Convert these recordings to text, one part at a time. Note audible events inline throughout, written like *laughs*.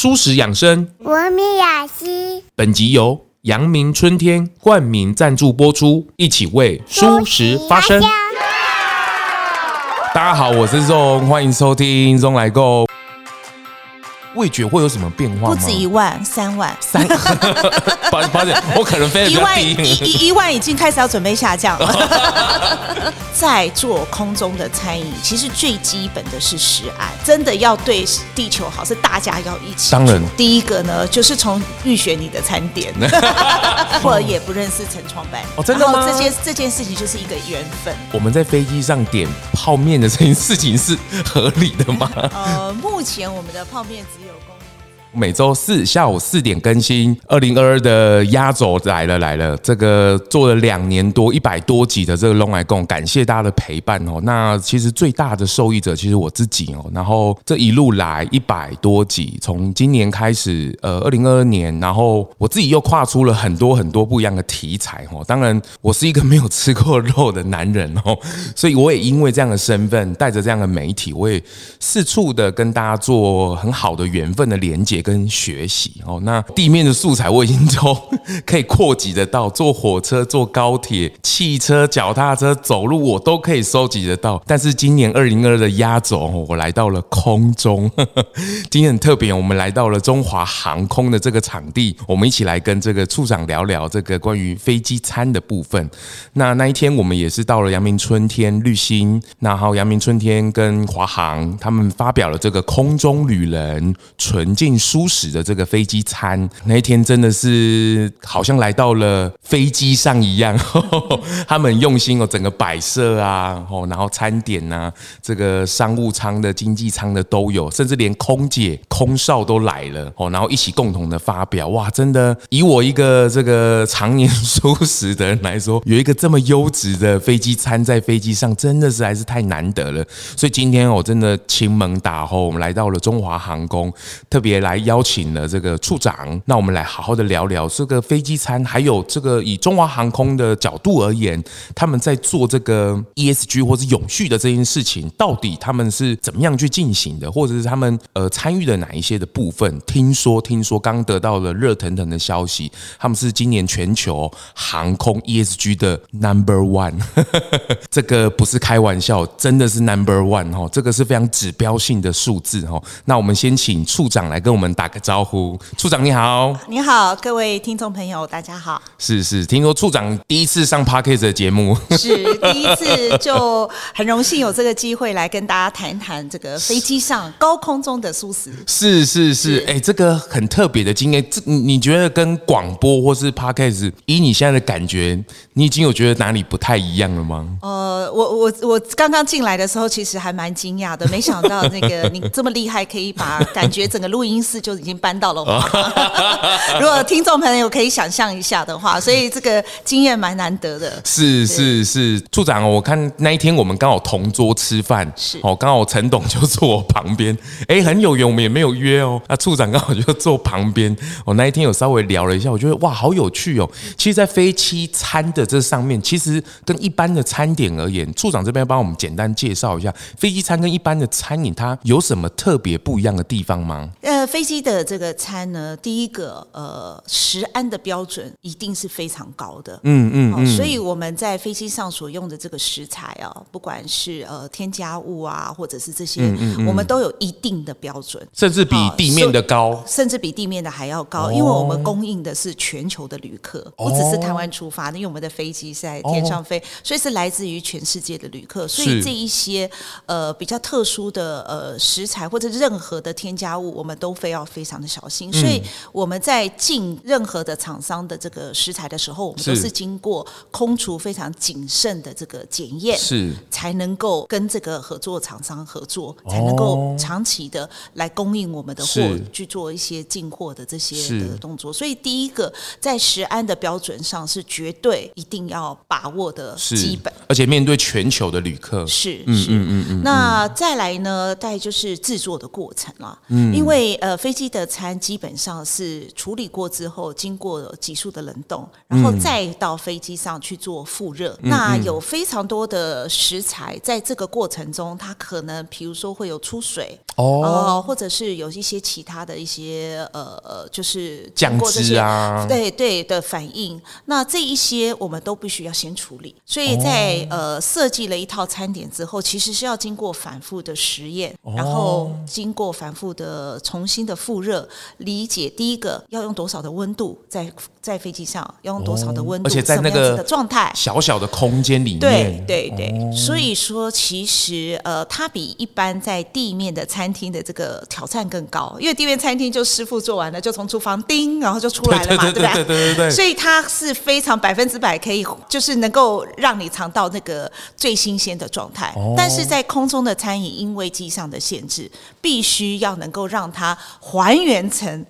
蔬食养生，文明雅集。本集由阳明春天冠名赞助播出，一起为舒食发声。大家好，我是 ZONG，欢迎收听咙来共。味觉会有什么变化吗？不止一万，三万，三。八八点，我可能飞。一万一一一万已经开始要准备下降了。*laughs* 在做空中的餐饮，其实最基本的是食安，真的要对地球好，是大家要一起。当然，第一个呢，就是从预选你的餐点，*laughs* *laughs* 或者也不认识陈创办。哦，真的吗？这件这件事情就是一个缘分。我们在飞机上点泡面的这件事情是合理的吗？呃，目前我们的泡面只有功。每周四下午四点更新。二零二二的压轴来了来了，这个做了两年多一百多集的这个龙来共，感谢大家的陪伴哦。那其实最大的受益者其实我自己哦。然后这一路来一百多集，从今年开始，呃，二零二二年，然后我自己又跨出了很多很多不一样的题材哦。当然，我是一个没有吃过肉的男人哦，*laughs* 所以我也因为这样的身份，带着这样的媒体，我也四处的跟大家做很好的缘分的连接。跟学习哦，那地面的素材我已经都 *laughs* 可以扩及得到，坐火车、坐高铁、汽车、脚踏车、走路，我都可以收集得到。但是今年二零二二的压轴，我来到了空中。*laughs* 今天很特别，我们来到了中华航空的这个场地，我们一起来跟这个处长聊聊这个关于飞机餐的部分。那那一天我们也是到了阳明春天绿星，然后阳明春天跟华航他们发表了这个空中旅人纯净舒食的这个飞机餐，那一天真的是好像来到了飞机上一样，*laughs* 他们用心哦，整个摆设啊，哦然后餐点呐，这个商务舱的、经济舱的都有，甚至连空姐、空少都来了哦，然后一起共同的发表，哇，真的以我一个这个常年舒食的人来说，有一个这么优质的飞机餐在飞机上，真的是还是太难得了。所以今天我真的亲门打后，我们来到了中华航空，特别来。邀请了这个处长，那我们来好好的聊聊这个飞机餐，还有这个以中华航空的角度而言，他们在做这个 ESG 或是永续的这件事情，到底他们是怎么样去进行的，或者是他们呃参与了哪一些的部分？听说听说刚得到了热腾腾的消息，他们是今年全球航空 ESG 的 Number One，这个不是开玩笑，真的是 Number One 哈，这个是非常指标性的数字哈。那我们先请处长来跟我们。打个招呼，处长你好，你好，各位听众朋友，大家好。是是，听说处长第一次上 parkase 的节目，是第一次，就很荣幸有这个机会来跟大家谈谈这个飞机上高空中的舒适。是是是，哎、欸，这个很特别的经验，这你觉得跟广播或是 parkase 以你现在的感觉，你已经有觉得哪里不太一样了吗？呃，我我我刚刚进来的时候，其实还蛮惊讶的，没想到那个你这么厉害，可以把感觉整个录音室。就已经搬到了华航。*laughs* 如果听众朋友可以想象一下的话，*laughs* 所以这个经验蛮难得的。是是是，处长，我看那一天我们刚好同桌吃饭，是哦，刚好陈董就坐我旁边，哎，很有缘，我们也没有约哦。那处长刚好就坐旁边，我那一天有稍微聊了一下，我觉得哇，好有趣哦。其实，在飞机餐的这上面，其实跟一般的餐点而言，处长这边帮我们简单介绍一下飞机餐跟一般的餐饮它有什么特别不一样的地方吗？呃，飞机的这个餐呢，第一个呃，食安的标准一定是非常高的，嗯嗯，嗯，所以我们在飞机上所用的这个食材啊，不管是呃添加物啊，或者是这些，嗯嗯嗯，我们都有一定的标准，甚至比地面的高，甚至比地面的还要高，哦，因为我们供应的是全球的旅客，不只是台湾出发的，因为我们的飞机是在天上飞，哦，所以是来自于全世界的旅客，所以这一些呃比较特殊的呃食材或者任何的添加物，我们都非要非常的小心，所以我们在进任何的厂商的这个食材的时候，我们都是经过空厨非常谨慎的这个检验，是。才能够跟这个合作厂商合作，才能够长期的来供应我们的货，去做一些进货的这些的动作。所以第一个在食安的标准上是绝对一定要把握的基本，而且面对全球的旅客。是，嗯嗯嗯嗯。那再来呢，再就是制作的过程了，嗯，因为呃。飞机的餐基本上是处理过之后，经过急速的冷冻，然后再到飞机上去做复热。嗯、那有非常多的食材在这个过程中，它可能比如说会有出水哦、呃，或者是有一些其他的一些呃呃，就是经过啊，对对的反应。那这一些我们都必须要先处理。所以在、哦、呃设计了一套餐点之后，其实是要经过反复的实验，哦、然后经过反复的重新的复热，理解第一个要用多少的温度在在飞机上要用多少的温度，而且在那个的状态。小小的空间里面，对对对，哦、所以说其实呃它比一般在地面的餐厅的这个挑战更高，因为地面餐厅就师傅做完了就从厨房叮，然后就出来了嘛，对不对？对对对对对，所以它是非常百分之百可以，就是能够让你尝到那个最新鲜的状态，哦、但是在空中的餐饮因为机上的限制，必须要能够让它还原成。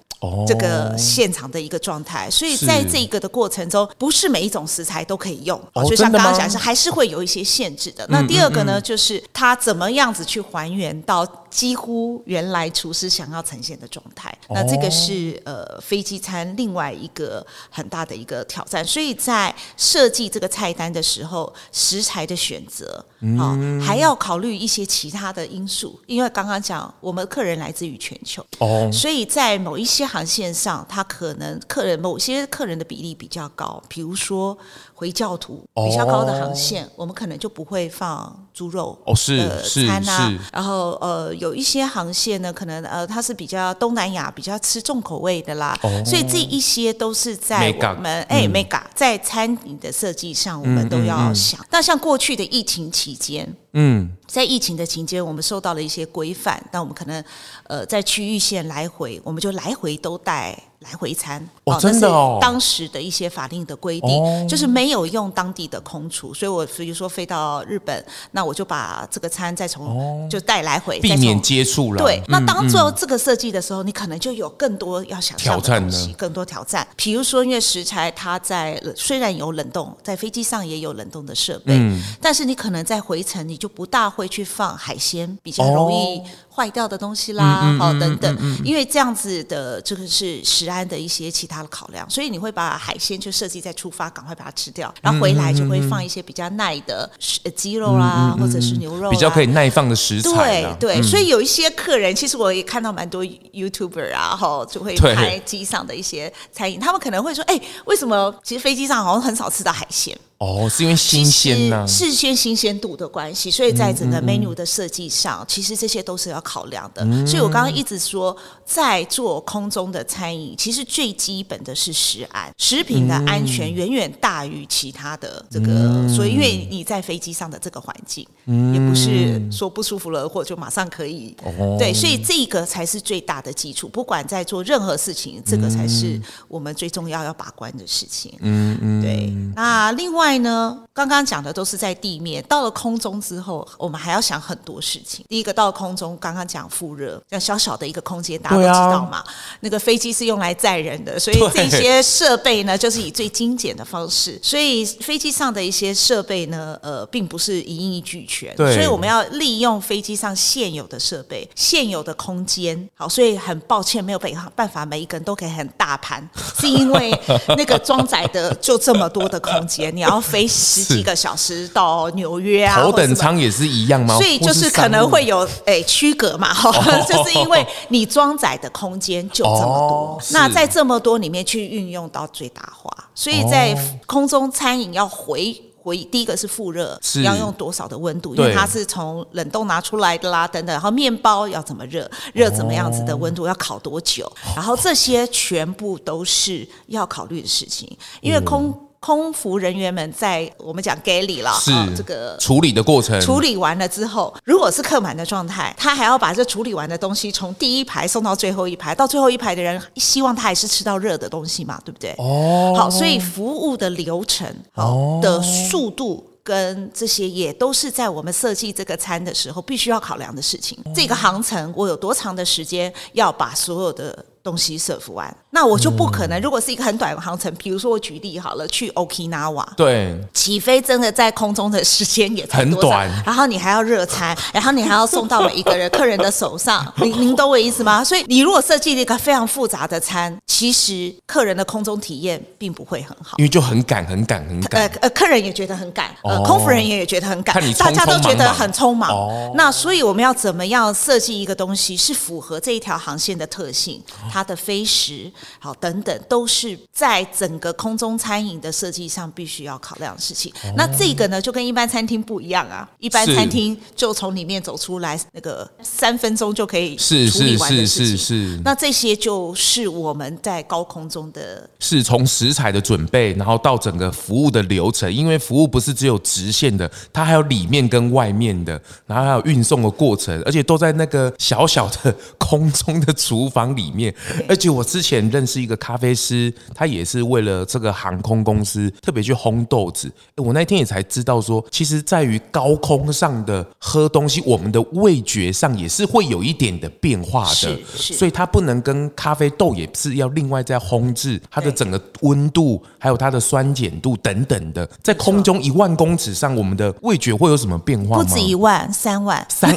这个现场的一个状态，所以在这个的过程中，不是每一种食材都可以用，就像刚刚讲是，还是会有一些限制的。那第二个呢，就是它怎么样子去还原到几乎原来厨师想要呈现的状态。那这个是呃飞机餐另外一个很大的一个挑战。所以在设计这个菜单的时候，食材的选择啊，还要考虑一些其他的因素，因为刚刚讲我们客人来自于全球，哦。所以在某一些。航线上，他可能客人某些客人的比例比较高，比如说回教徒比较高的航线，哦、我们可能就不会放猪肉的餐啊。哦、然后呃，有一些航线呢，可能呃，它是比较东南亚比较吃重口味的啦，哦、所以这一些都是在我们哎，Mega 在餐饮的设计上，我们都要想。那、嗯嗯嗯、像过去的疫情期间，嗯。在疫情的期间，我们受到了一些规范，那我们可能，呃，在区域线来回，我们就来回都带来回餐。哦，真的哦。当时的一些法令的规定，哦、就是没有用当地的空厨，所以我比如说飞到日本，那我就把这个餐再从、哦、就带来回，避免接触了。对，那当做这个设计的时候，嗯、你可能就有更多要想象的东西，更多挑战。比如说，因为食材它在虽然有冷冻，在飞机上也有冷冻的设备，嗯、但是你可能在回程你就不大。会去放海鲜比较容易坏掉的东西啦，好、哦、等等，因为这样子的这个是食安的一些其他的考量，所以你会把海鲜就设计在出发，赶快把它吃掉，然后回来就会放一些比较耐的鸡肉啦，或者是牛肉，比较可以耐放的食材。对对，所以有一些客人，其实我也看到蛮多 YouTuber 啊，哈，就会拍机上的一些餐饮，他们可能会说，哎，为什么其实飞机上好像很少吃到海鲜？哦，是因为新鲜呢、啊，是先新鲜度的关系，所以在整个 menu 的设计上，嗯嗯嗯其实这些都是要考量的。嗯、所以我刚刚一直说，在做空中的餐饮，其实最基本的是食安，食品的安全远远大于其他的这个。嗯、所以，因为你在飞机上的这个环境，嗯、也不是说不舒服了，或者就马上可以。哦、对，所以这个才是最大的基础。不管在做任何事情，这个才是我们最重要要把关的事情。嗯嗯，对。那另外。呢，刚刚讲的都是在地面，到了空中之后，我们还要想很多事情。第一个，到了空中，刚刚讲复热，像小小的一个空间，大家都知道嘛。啊、那个飞机是用来载人的，所以这些设备呢，就是以最精简的方式。所以飞机上的一些设备呢，呃，并不是一应俱全。对所以我们要利用飞机上现有的设备、现有的空间。好，所以很抱歉，没有办法每一个人都可以很大盘，是因为那个装载的就这么多的空间，你要。飞十几个小时到纽约啊，头等舱也是一样吗？所以就是可能会有诶区隔嘛，*laughs* 哈，就是因为你装载的空间就这么多，哦、那在这么多里面去运用到最大化，所以在空中餐饮要回回第一个是复热，是。要用多少的温度，因为它是从冷冻拿出来的啦，等等，然后面包要怎么热，热怎么样子的温度，要烤多久，然后这些全部都是要考虑的事情，因为空。空服人员们在我们讲 galley 了，是、哦、这个处理的过程，处理完了之后，如果是客满的状态，他还要把这处理完的东西从第一排送到最后一排，到最后一排的人希望他还是吃到热的东西嘛，对不对？哦，好，所以服务的流程，好、哦、的速度。跟这些也都是在我们设计这个餐的时候必须要考量的事情。这个航程我有多长的时间要把所有的东西 serve 完，那我就不可能。如果是一个很短的航程，比如说我举例好了，去 Okinawa，对，起飞真的在空中的时间也很短，然后你还要热餐，*laughs* 然后你还要送到每一个人客人的手上，*laughs* 您您懂我意思吗？所以你如果设计了一个非常复杂的餐，其实客人的空中体验并不会很好，因为就很赶很赶很赶，呃呃，客人也觉得很赶，呃，空服人员也觉得很赶，匆匆大家都觉得很匆忙。哦、那所以我们要怎么样设计一个东西是符合这一条航线的特性？它的飞时，好等等，都是在整个空中餐饮的设计上必须要考量的事情。哦、那这个呢，就跟一般餐厅不一样啊。一般餐厅就从里面走出来，那个三分钟就可以处理完的事情。是是是是是。那这些就是我们在高空中的，是从食材的准备，然后到整个服务的流程。因为服务不是只有直线的，它还有里面跟外面的，然后还有运送的过程，而且都在那个小小的 *laughs* 空中的厨房里面。而且我之前认识一个咖啡师，他也是为了这个航空公司特别去烘豆子。我那天也才知道说，其实在于高空上的喝东西，我们的味觉上也是会有一点的变化的。所以它不能跟咖啡豆也是要另外再烘制它的整个温度，还有它的酸碱度等等的。在空中一万公尺上，我们的味觉会有什么变化吗？不止一万，三万，三。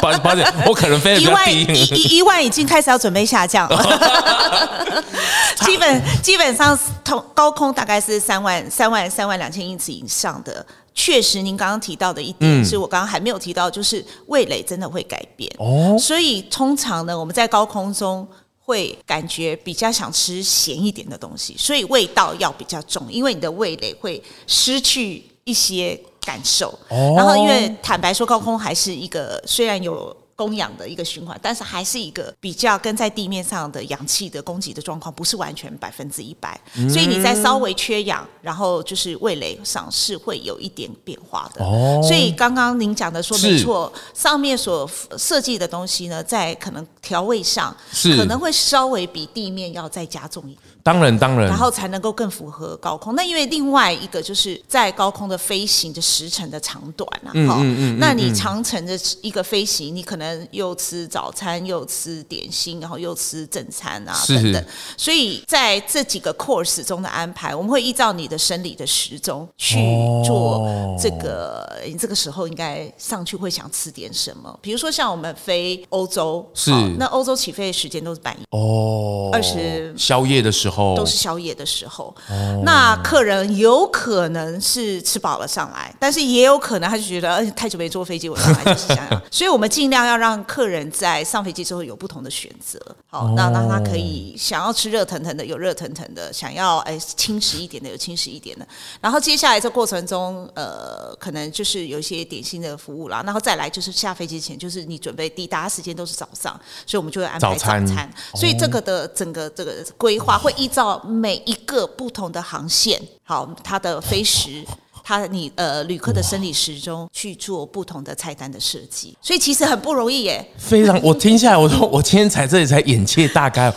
八八点，我可能飞得比较低。一万一一,一万已经开始要准备。下降了，*laughs* *laughs* 基本基本上同高空大概是三万三万三万两千英尺以上的。确实，您刚刚提到的一点是我刚刚还没有提到，就是味蕾真的会改变哦。所以通常呢，我们在高空中会感觉比较想吃咸一点的东西，所以味道要比较重，因为你的味蕾会失去一些感受。然后，因为坦白说，高空还是一个虽然有。供氧的一个循环，但是还是一个比较跟在地面上的氧气的供给的状况不是完全百分之一百，所以你在稍微缺氧，然后就是味蕾上是会有一点变化的。哦，所以刚刚您讲的说没错，上面所设计的东西呢，在可能调味上是可能会稍微比地面要再加重一点。当然，当然，然后才能够更符合高空。那因为另外一个就是在高空的飞行的时程的长短啊，嗯嗯嗯，那你长程的一个飞行，你可能又吃早餐，又吃点心，然后又吃正餐啊等等。所以在这几个 course 中的安排，我们会依照你的生理的时钟去做这个。你这个时候应该上去会想吃点什么？比如说像我们飞欧洲，是那欧洲起飞的时间都是半夜哦，二十宵夜的时候。都是宵夜的时候，那客人有可能是吃饱了上来，但是也有可能他就觉得，太久没坐飞机，我上来就是这样。*laughs* 所以我们尽量要让客人在上飞机之后有不同的选择。好，那让他可以想要吃热腾腾的，有热腾腾的；想要哎轻食一点的，有轻食一点的。然后接下来这过程中，呃，可能就是有一些点心的服务啦。然后再来就是下飞机前，就是你准备抵达时间都是早上，所以我们就会安排早餐。早餐所以这个的整个这个规划会。依照每一个不同的航线，好，它的飞时，它你呃旅客的生理时钟去做不同的菜单的设计，所以其实很不容易耶。非常，我听下来，我说我今天才这里才眼界大开。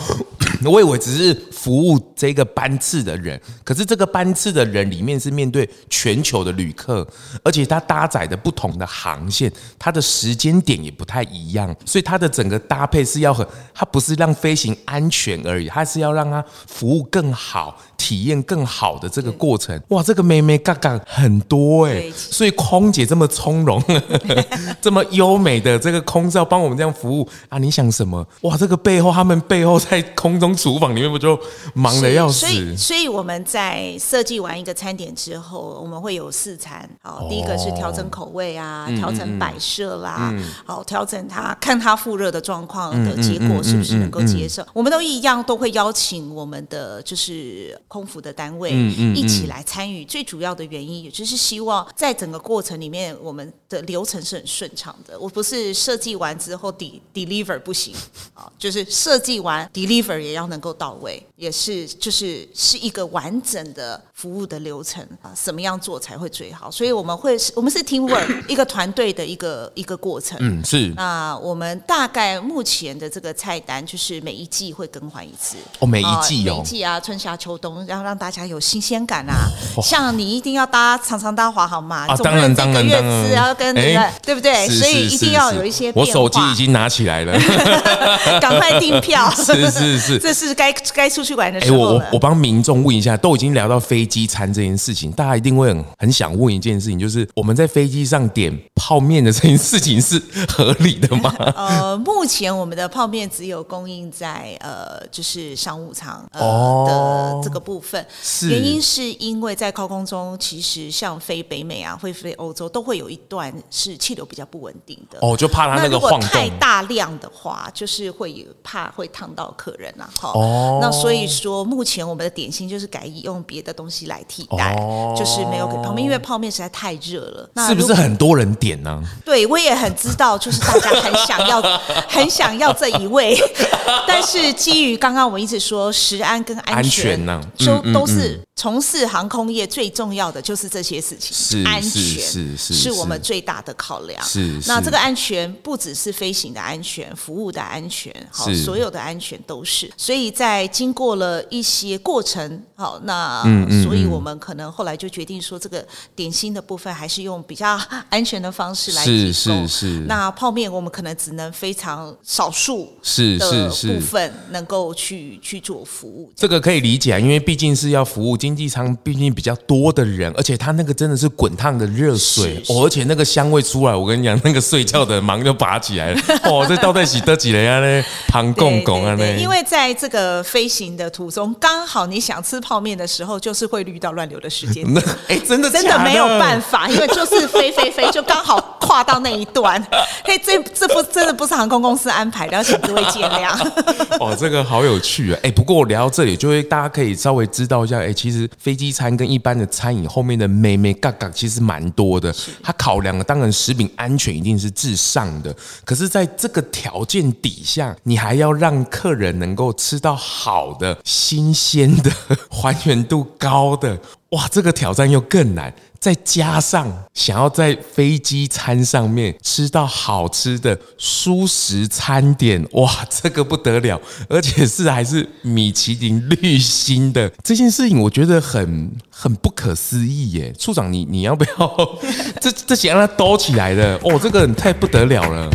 我以为只是服务这个班次的人，可是这个班次的人里面是面对全球的旅客，而且它搭载的不同的航线，它的时间点也不太一样，所以它的整个搭配是要很，它不是让飞行安全而已，它是要让它服务更好。体验更好的这个过程，哇，这个妹妹嘎嘎很多哎，所以空姐这么从容，*laughs* 这么优美的这个空少帮我们这样服务啊，你想什么？哇，这个背后他们背后在空中厨房里面不就忙的要死？所以，所以我们在设计完一个餐点之后，我们会有四餐。好，第一个是调整口味啊，调整摆设啦，好，调整它看它复热的状况的结果是不是能够接受。我们都一样都会邀请我们的就是。空服的单位一起来参与，最主要的原因也就是希望在整个过程里面，我们的流程是很顺畅的。我不是设计完之后 de deliver 不行啊，就是设计完 deliver 也要能够到位，也是就是是一个完整的服务的流程啊，怎么样做才会最好？所以我们会是，我们是 teamwork *coughs* 一个团队的一个一个过程。嗯，是。那我们大概目前的这个菜单就是每一季会更换一次。哦，每一季哦，每一季啊，春夏秋冬，然后让大家有新鲜感啊。像你一定要搭常常搭华航嘛，啊，当然当然当然，要跟那个对不对？所以一定要有一些。我手机已经拿起来了，*laughs* *laughs* 赶快订票。是是是，这是该该出去玩的时候。我我帮民众问一下，都已经聊到飞机餐这件事情，大家一定会很很想问一件事情，就是我们在飞机上点泡面的这件事情是合理的吗？*laughs* 呃，目前我们的泡面只有供应在呃，就是商务舱呃的这个部分，是原因是因为在高空中，其实像飞北美啊，会飞欧洲，都会有一段是气流比较不稳定的。哦，就怕它那个晃动。太大量的话，就是会怕会烫到客人啊。哈，哦，那所以说目前我们的点心就是改用别的东西来替代，哦、就是没有给泡面，因为泡面实在太热了。那是不是很多人点呢？对，我也很知道，就是大家很想要，*laughs* 很想要这一位。*laughs* 但是基于刚刚我们一直说食安跟安全呢，都都是从事航空业最重要的就是这些事情，是安全是是是我们最大的考量。是那这个安全不只是飞行的安全，服务的安全，好，所有的安全都是。所以在经过了一些过程，好，那所以我们可能后来就决定说，这个点心的部分还是用比较安全的方式来提供。是是是。那泡面我们可能只能非常少数是是是部分能够去去做服务。这个可以理解啊，因为毕竟是要服务经济舱，毕竟比较多的人，而且他那个真的是滚烫的热水，哦而且那个香味出来，我跟你讲，那个睡觉的忙就拔起来了。哦，这倒在洗得起来呀嘞，旁公公啊嘞。因为在这个飞行的途中，刚好你想吃泡面的时候，就是会遇到乱流的时间。*laughs* 哎，真的真的没有办法，因为就是飞飞飞，就刚好跨到那一段。*laughs* 嘿，这这不真的不是航空公司安排的，要请各位见谅。*laughs* 哦，这个好有趣啊！哎，不过我聊到这里，就会大家可以稍微知道一下，哎，其实飞机餐跟一般的餐饮后面的妹妹嘎嘎其实蛮多的。它考量的当然食品安全一定是至上的，可是在这个条件底下，你还要让客人能够吃到好的、新鲜的、*laughs* 还原度高的，哇，这个挑战又更难。再加上想要在飞机餐上面吃到好吃的舒食餐点，哇，这个不得了，而且是还是米其林绿星的这件事情，我觉得很很不可思议耶。处长你，你你要不要 *laughs* 这这些让它兜起来的哦？这个太不得了了。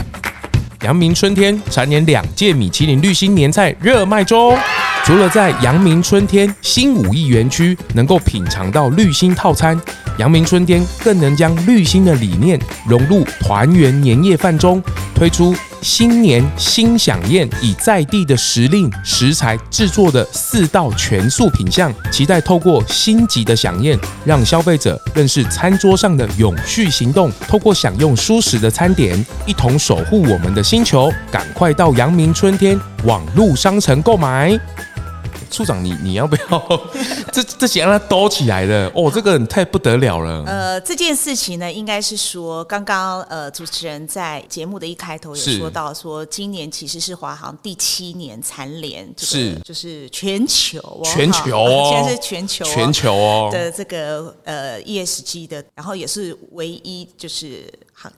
阳明春天蝉联两届米其林绿星年菜热卖中。除了在阳明春天新五亿园区能够品尝到绿星套餐，阳明春天更能将绿心的理念融入团圆年夜饭中，推出新年新享宴，以在地的时令食材制作的四道全素品项，期待透过星级的享宴，让消费者认识餐桌上的永续行动，透过享用舒适的餐点，一同守护我们的星球。赶快到阳明春天网路商城购买。处长，你你要不要 *laughs* 这这些让它兜起来的哦？这个太不得了了。呃，这件事情呢，应该是说，刚刚呃，主持人在节目的一开头有说到，说今年其实是华航第七年蝉联，是就是全球哦，全球哦，*laughs* 现在是全球全球哦的这个呃 ESG 的，然后也是唯一就是。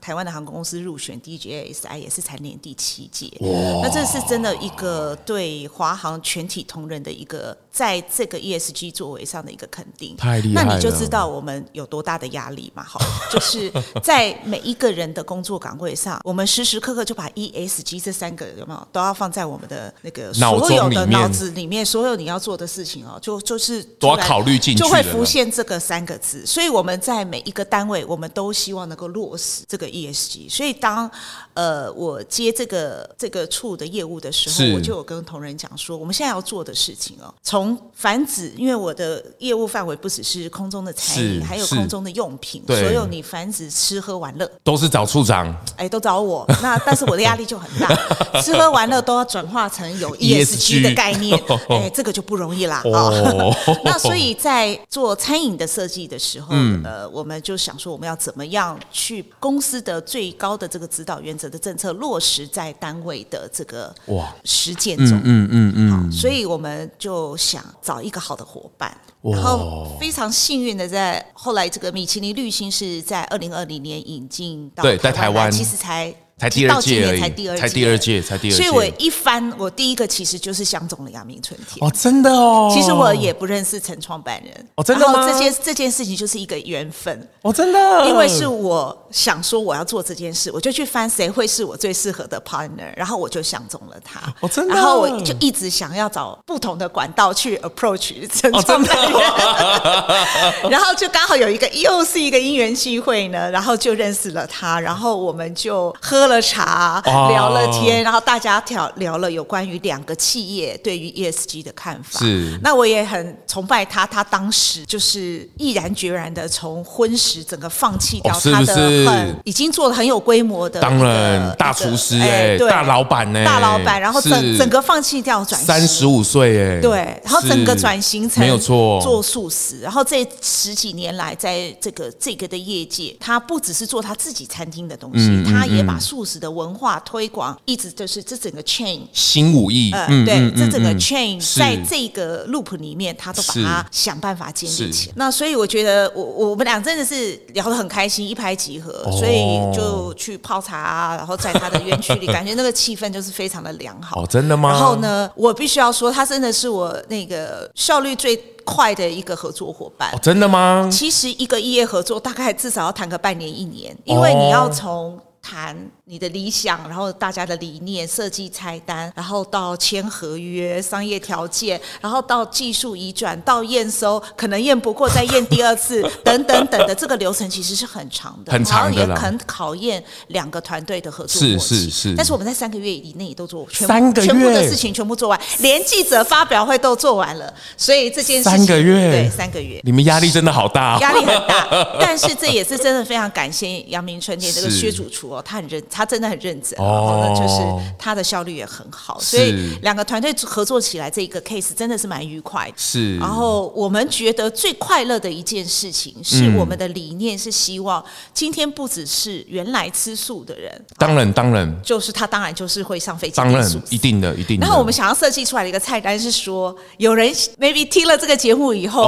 台湾的航空公司入选 DJSI 也是蝉联第七届，哇那这是真的一个对华航全体同仁的一个在这个 ESG 作为上的一个肯定。太厉害了！那你就知道我们有多大的压力嘛？好，*laughs* 就是在每一个人的工作岗位上，我们时时刻刻就把 ESG 这三个有没有都要放在我们的那个所有的脑子里面，所有你要做的事情哦，就就是都要考虑进去，就会浮现这个三个字。所以我们在每一个单位，我们都希望能够落实。这个 ESG，所以当呃我接这个这个处的业务的时候，我就有跟同仁讲说，我们现在要做的事情哦，从繁殖，因为我的业务范围不只是空中的餐饮，还有空中的用品，所有你繁殖吃喝玩乐。都是找处长，哎，都找我。那但是我的压力就很大，*laughs* 吃喝玩乐都要转化成有 ESG 的概念，*laughs* 哎，这个就不容易啦。哦，*laughs* 那所以在做餐饮的设计的时候，嗯、呃，我们就想说我们要怎么样去公司的最高的这个指导原则的政策落实在单位的这个哇。实践中，嗯嗯嗯，好，所以我们就想找一个好的伙伴，然后非常幸运的在后来这个米其林绿星是在二零二零年引进到对，在台湾其实才。才第二届而已，才第二届，才第二届，才第二届。所以我一翻，我第一个其实就是相中了阳明春天。哦，真的哦。其实我也不认识陈创办人。哦，真的吗？这件这件事情就是一个缘分。哦，真的。因为是我想说我要做这件事，我就去翻谁会是我最适合的 partner，然后我就相中了他。哦，真的。然后我就一直想要找不同的管道去 approach 陈创办人。哦、*laughs* 然后就刚好有一个又是一个因缘机会呢，然后就认识了他，然后我们就喝了茶。聊了天，然后大家聊聊了有关于两个企业对于 ESG 的看法。是，那我也很崇拜他，他当时就是毅然决然的从婚食整个放弃掉他的很已经做的很有规模的，当然大厨师哎，大老板呢，大老板，然后整整个放弃掉转型，三十五岁哎，对，然后整个转型成没有错。做素食，然后这十几年来在这个这个的业界，他不只是做他自己餐厅的东西，他也把素食的文化。推广一直就是这整个 chain 新武艺，呃，嗯、对，嗯、这整个 chain 在这个 loop 里面，他都把它想办法建立起来。那所以我觉得我我们俩真的是聊得很开心，一拍即合，哦、所以就去泡茶啊，然后在他的园区里，感觉那个气氛就是非常的良好。哦，真的吗？然后呢，我必须要说，他真的是我那个效率最快的一个合作伙伴。哦，真的吗？其实一个异业合作大概至少要谈个半年一年，因为你要从谈。你的理想，然后大家的理念，设计菜单，然后到签合约、商业条件，然后到技术移转，到验收，可能验不过再验第二次，*laughs* 等等等的这个流程其实是很长的，很长的，也很考验两个团队的合作。是是是。但是我们在三个月以内都做全三个月全部的事情全部做完，连记者发表会都做完了，所以这件事情三个月对三个月，你们压力真的好大，压力很大。但是这也是真的非常感谢阳明春天这个 *laughs* 薛主厨哦，他很认。他真的很认真，然后呢，就是他的效率也很好，所以两个团队合作起来，这一个 case 真的是蛮愉快的。是，然后我们觉得最快乐的一件事情，是我们的理念是希望今天不只是原来吃素的人，当然当然，就是他当然就是会上飞机，当然一定的一定的。然后我们想要设计出来的一个菜单是说，有人 maybe 听了这个节目以后，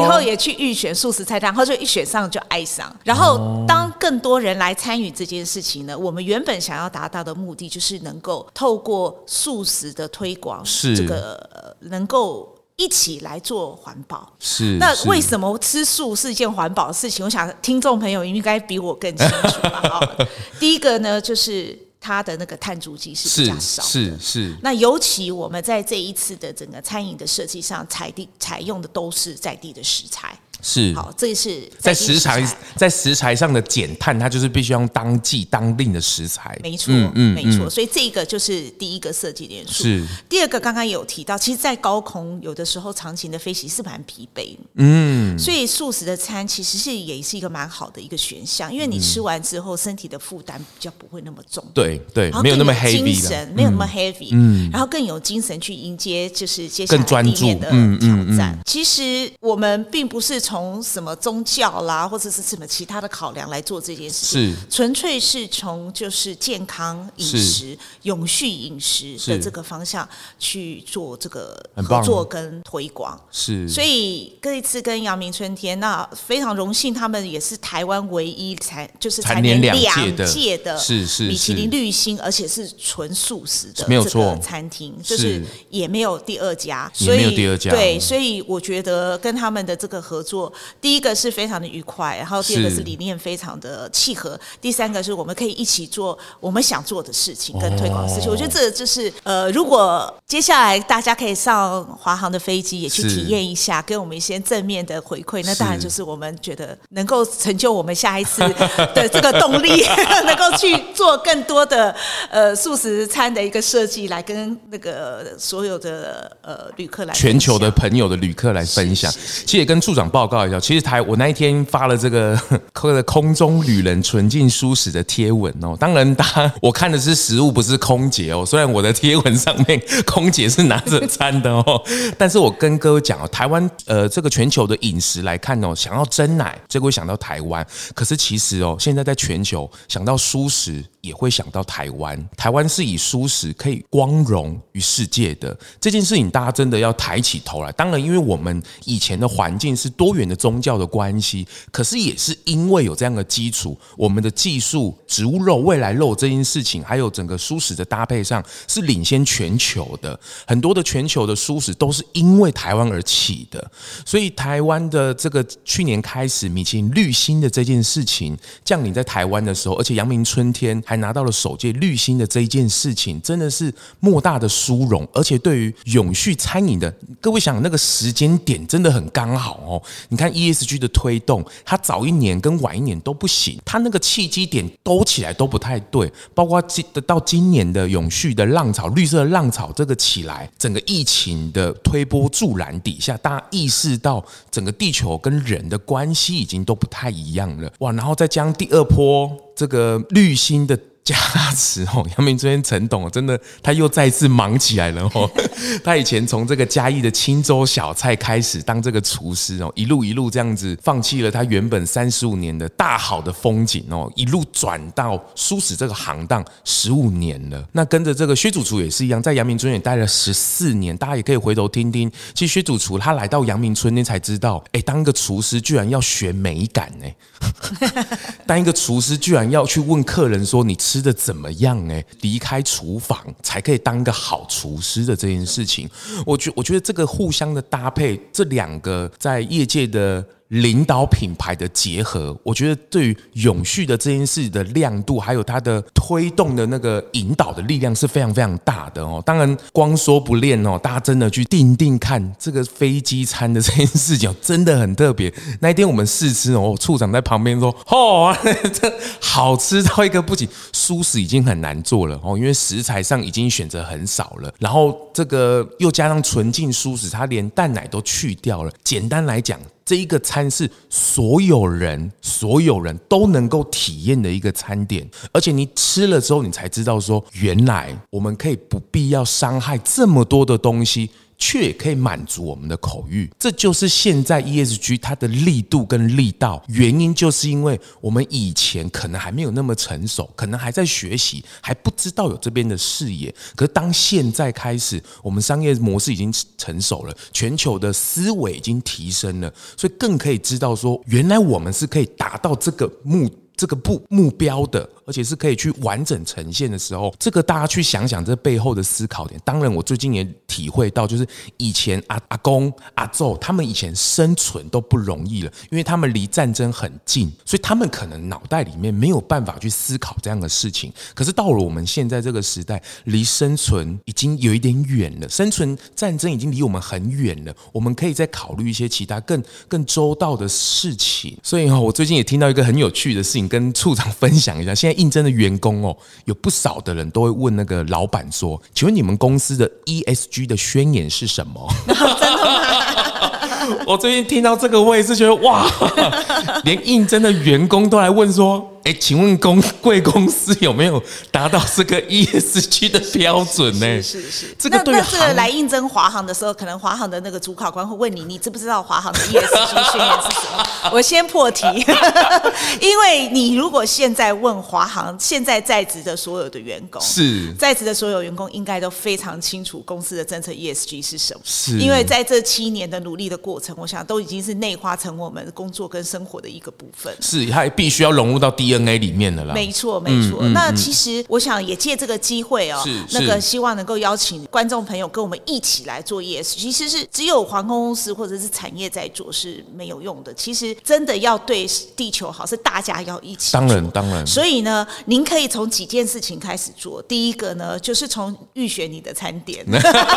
以后也去预选素食菜单，然后就一选上就爱上。然后当更多人来参与这件事情呢，我们原本想要达到的目的就是能够透过素食的推广，是这个能够一起来做环保。是那为什么吃素是一件环保的事情？我想听众朋友应该比我更清楚吧。*laughs* 第一个呢，就是它的那个碳足迹是比较少的，是是。那尤其我们在这一次的整个餐饮的设计上，采地采用的都是在地的食材。是好，这是在食材在食材上的减碳，它就是必须用当季当令的食材。没错，嗯嗯，没错。所以这个就是第一个设计元素。是第二个，刚刚有提到，其实，在高空有的时候长期的飞行是蛮疲惫。嗯，所以素食的餐其实是也是一个蛮好的一个选项，因为你吃完之后身体的负担比较不会那么重。对对，没有那么 heavy，精神没有那么 heavy，嗯，然后更有精神去迎接就是接下来里面的挑战。其实我们并不是。从什么宗教啦，或者是什么其他的考量来做这件事情，是。纯粹是从就是健康饮食、永续饮食的这个方向去做这个合作跟推广。是，所以这一次跟阳明春天，那非常荣幸，他们也是台湾唯一才就是蝉联两届的，是是米其林绿星，而且是纯素食的这个餐厅，就是也没有第二家，所以没有第二家。对，所以我觉得跟他们的这个合作。第一个是非常的愉快，然后第二个是理念非常的契合，第三个是我们可以一起做我们想做的事情跟推广的事情。哦、我觉得这就是呃，如果接下来大家可以上华航的飞机也去体验一下，给我们一些正面的回馈，那当然就是我们觉得能够成就我们下一次 *laughs* 的这个动力，*laughs* 能够去做更多的呃素食餐的一个设计，来跟那个所有的呃旅客来全球的朋友的旅客来分享。其实也跟处长报。告一下，其实台我那一天发了这个空 *laughs* 空中旅人纯净舒适的贴文哦。当然，大家我看的是食物，不是空姐哦。虽然我的贴文上面空姐是拿着餐的哦，*laughs* 但是我跟各位讲哦，台湾呃这个全球的饮食来看哦，想要真奶，这个会想到台湾。可是其实哦，现在在全球想到舒适，也会想到台湾。台湾是以舒适可以光荣于世界的这件事情，大家真的要抬起头来。当然，因为我们以前的环境是多元的宗教的关系，可是也是因为有这样的基础，我们的技术、植物肉、未来肉这件事情，还有整个蔬食的搭配上是领先全球的。很多的全球的蔬食都是因为台湾而起的，所以台湾的这个去年开始米其林绿星的这件事情降临在台湾的时候，而且阳明春天还拿到了首届绿星的这一件事情，真的是莫大的殊荣。而且对于永续餐饮的各位想，那个时间点真的很刚好哦。你看 ESG 的推动，它早一年跟晚一年都不行，它那个契机点兜起来都不太对。包括今到今年的永续的浪潮、绿色浪潮这个起来，整个疫情的推波助澜底下，大家意识到整个地球跟人的关系已经都不太一样了哇。然后再将第二波这个绿星的。加持哦，*laughs* 阳明春天陈董真的，他又再次忙起来了哦。*laughs* 他以前从这个嘉义的青州小菜开始当这个厨师哦，一路一路这样子放弃了他原本三十五年的大好的风景哦，一路转到蔬食这个行当十五年了。那跟着这个薛主厨也是一样，在阳明春天也待了十四年。大家也可以回头听听，其实薛主厨他来到阳明春天才知道，哎，当个厨师居然要学美感呢。*laughs* 当一个厨师居然要去问客人说，你吃吃的怎么样？哎，离开厨房才可以当个好厨师的这件事情，我觉我觉得这个互相的搭配，这两个在业界的。领导品牌的结合，我觉得对于永续的这件事的亮度，还有它的推动的那个引导的力量是非常非常大的哦。当然，光说不练哦，大家真的去定定看这个飞机餐的这件事情，真的很特别。那一天我们试吃哦，处长在旁边说：“ *laughs* 哦，这 *laughs* 好吃到一个不行，蔬食已经很难做了哦，因为食材上已经选择很少了，然后这个又加上纯净蔬食，它连蛋奶都去掉了。简单来讲。”这一个餐是所有人所有人都能够体验的一个餐点，而且你吃了之后，你才知道说，原来我们可以不必要伤害这么多的东西。却也可以满足我们的口欲，这就是现在 ESG 它的力度跟力道。原因就是因为我们以前可能还没有那么成熟，可能还在学习，还不知道有这边的视野。可是当现在开始，我们商业模式已经成熟了，全球的思维已经提升了，所以更可以知道说，原来我们是可以达到这个目这个不目标的。而且是可以去完整呈现的时候，这个大家去想想这背后的思考点。当然，我最近也体会到，就是以前阿阿公阿祖他们以前生存都不容易了，因为他们离战争很近，所以他们可能脑袋里面没有办法去思考这样的事情。可是到了我们现在这个时代，离生存已经有一点远了，生存战争已经离我们很远了，我们可以再考虑一些其他更更周到的事情。所以哈，我最近也听到一个很有趣的事情，跟处长分享一下。现在。应征的员工哦，有不少的人都会问那个老板说：“请问你们公司的 ESG 的宣言是什么？”真的吗？我最近听到这个，我也是觉得哇，*laughs* 连应征的员工都来问说。哎，请问公贵公司有没有达到这个 ESG *laughs* 的标准呢？是是，是。这个对那那这个来应征华航的时候，可能华航的那个主考官会问你，你知不知道华航的 ESG *laughs* 宣言是什么？我先破题，因为你如果现在问华航现在在职的所有的员工，是在职的所有员工应该都非常清楚公司的政策 ESG 是什么。是，因为在这七年的努力的过程，我想都已经是内化成我们工作跟生活的一个部分。是，它必须要融入到。DNA 里面的啦，没错没错。嗯嗯、那其实我想也借这个机会哦，那个希望能够邀请观众朋友跟我们一起来做 ESG。其实是只有航空公司或者是产业在做是没有用的。其实真的要对地球好，是大家要一起。当然当然。所以呢，您可以从几件事情开始做。第一个呢，就是从预选你的餐点，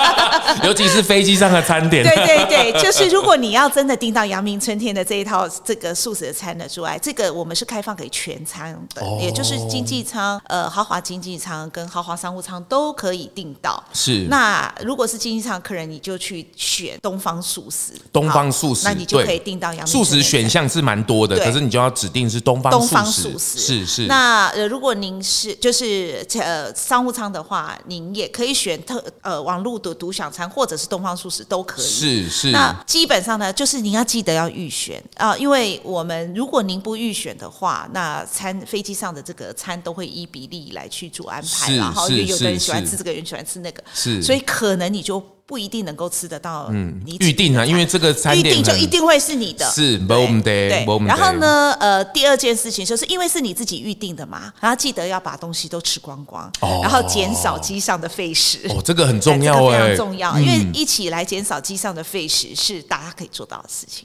*laughs* 尤其是飞机上的餐点。对对对，就是如果你要真的订到阳明春天的这一套这个素食的餐的之外，这个我们是开放给全。全舱的，也就是经济舱、呃豪华经济舱跟豪华商务舱都可以订到。是。那如果是经济舱客人，你就去选东方素食。东方素食，那你就可以订到阳明素食选项是蛮多的，可是你就要指定是东方东方素食。是是。那呃，如果您是就是呃商务舱的话，您也可以选特呃网络的独享餐，或者是东方素食都可以。是是。那基本上呢，就是您要记得要预选啊，因为我们如果您不预选的话，那餐飞机上的这个餐都会依比例来去做安排，然后有的人喜欢吃这个，有人喜欢吃那个，是，所以可能你就。不一定能够吃得到，嗯，你预定啊，因为这个餐点预定就一定会是你的，是，对，对。然后呢，呃，第二件事情就是因为是你自己预定的嘛，然后记得要把东西都吃光光，然后减少机上的废食。哦，这个很重要，非常重要，因为一起来减少机上的废食是大家可以做到的事情。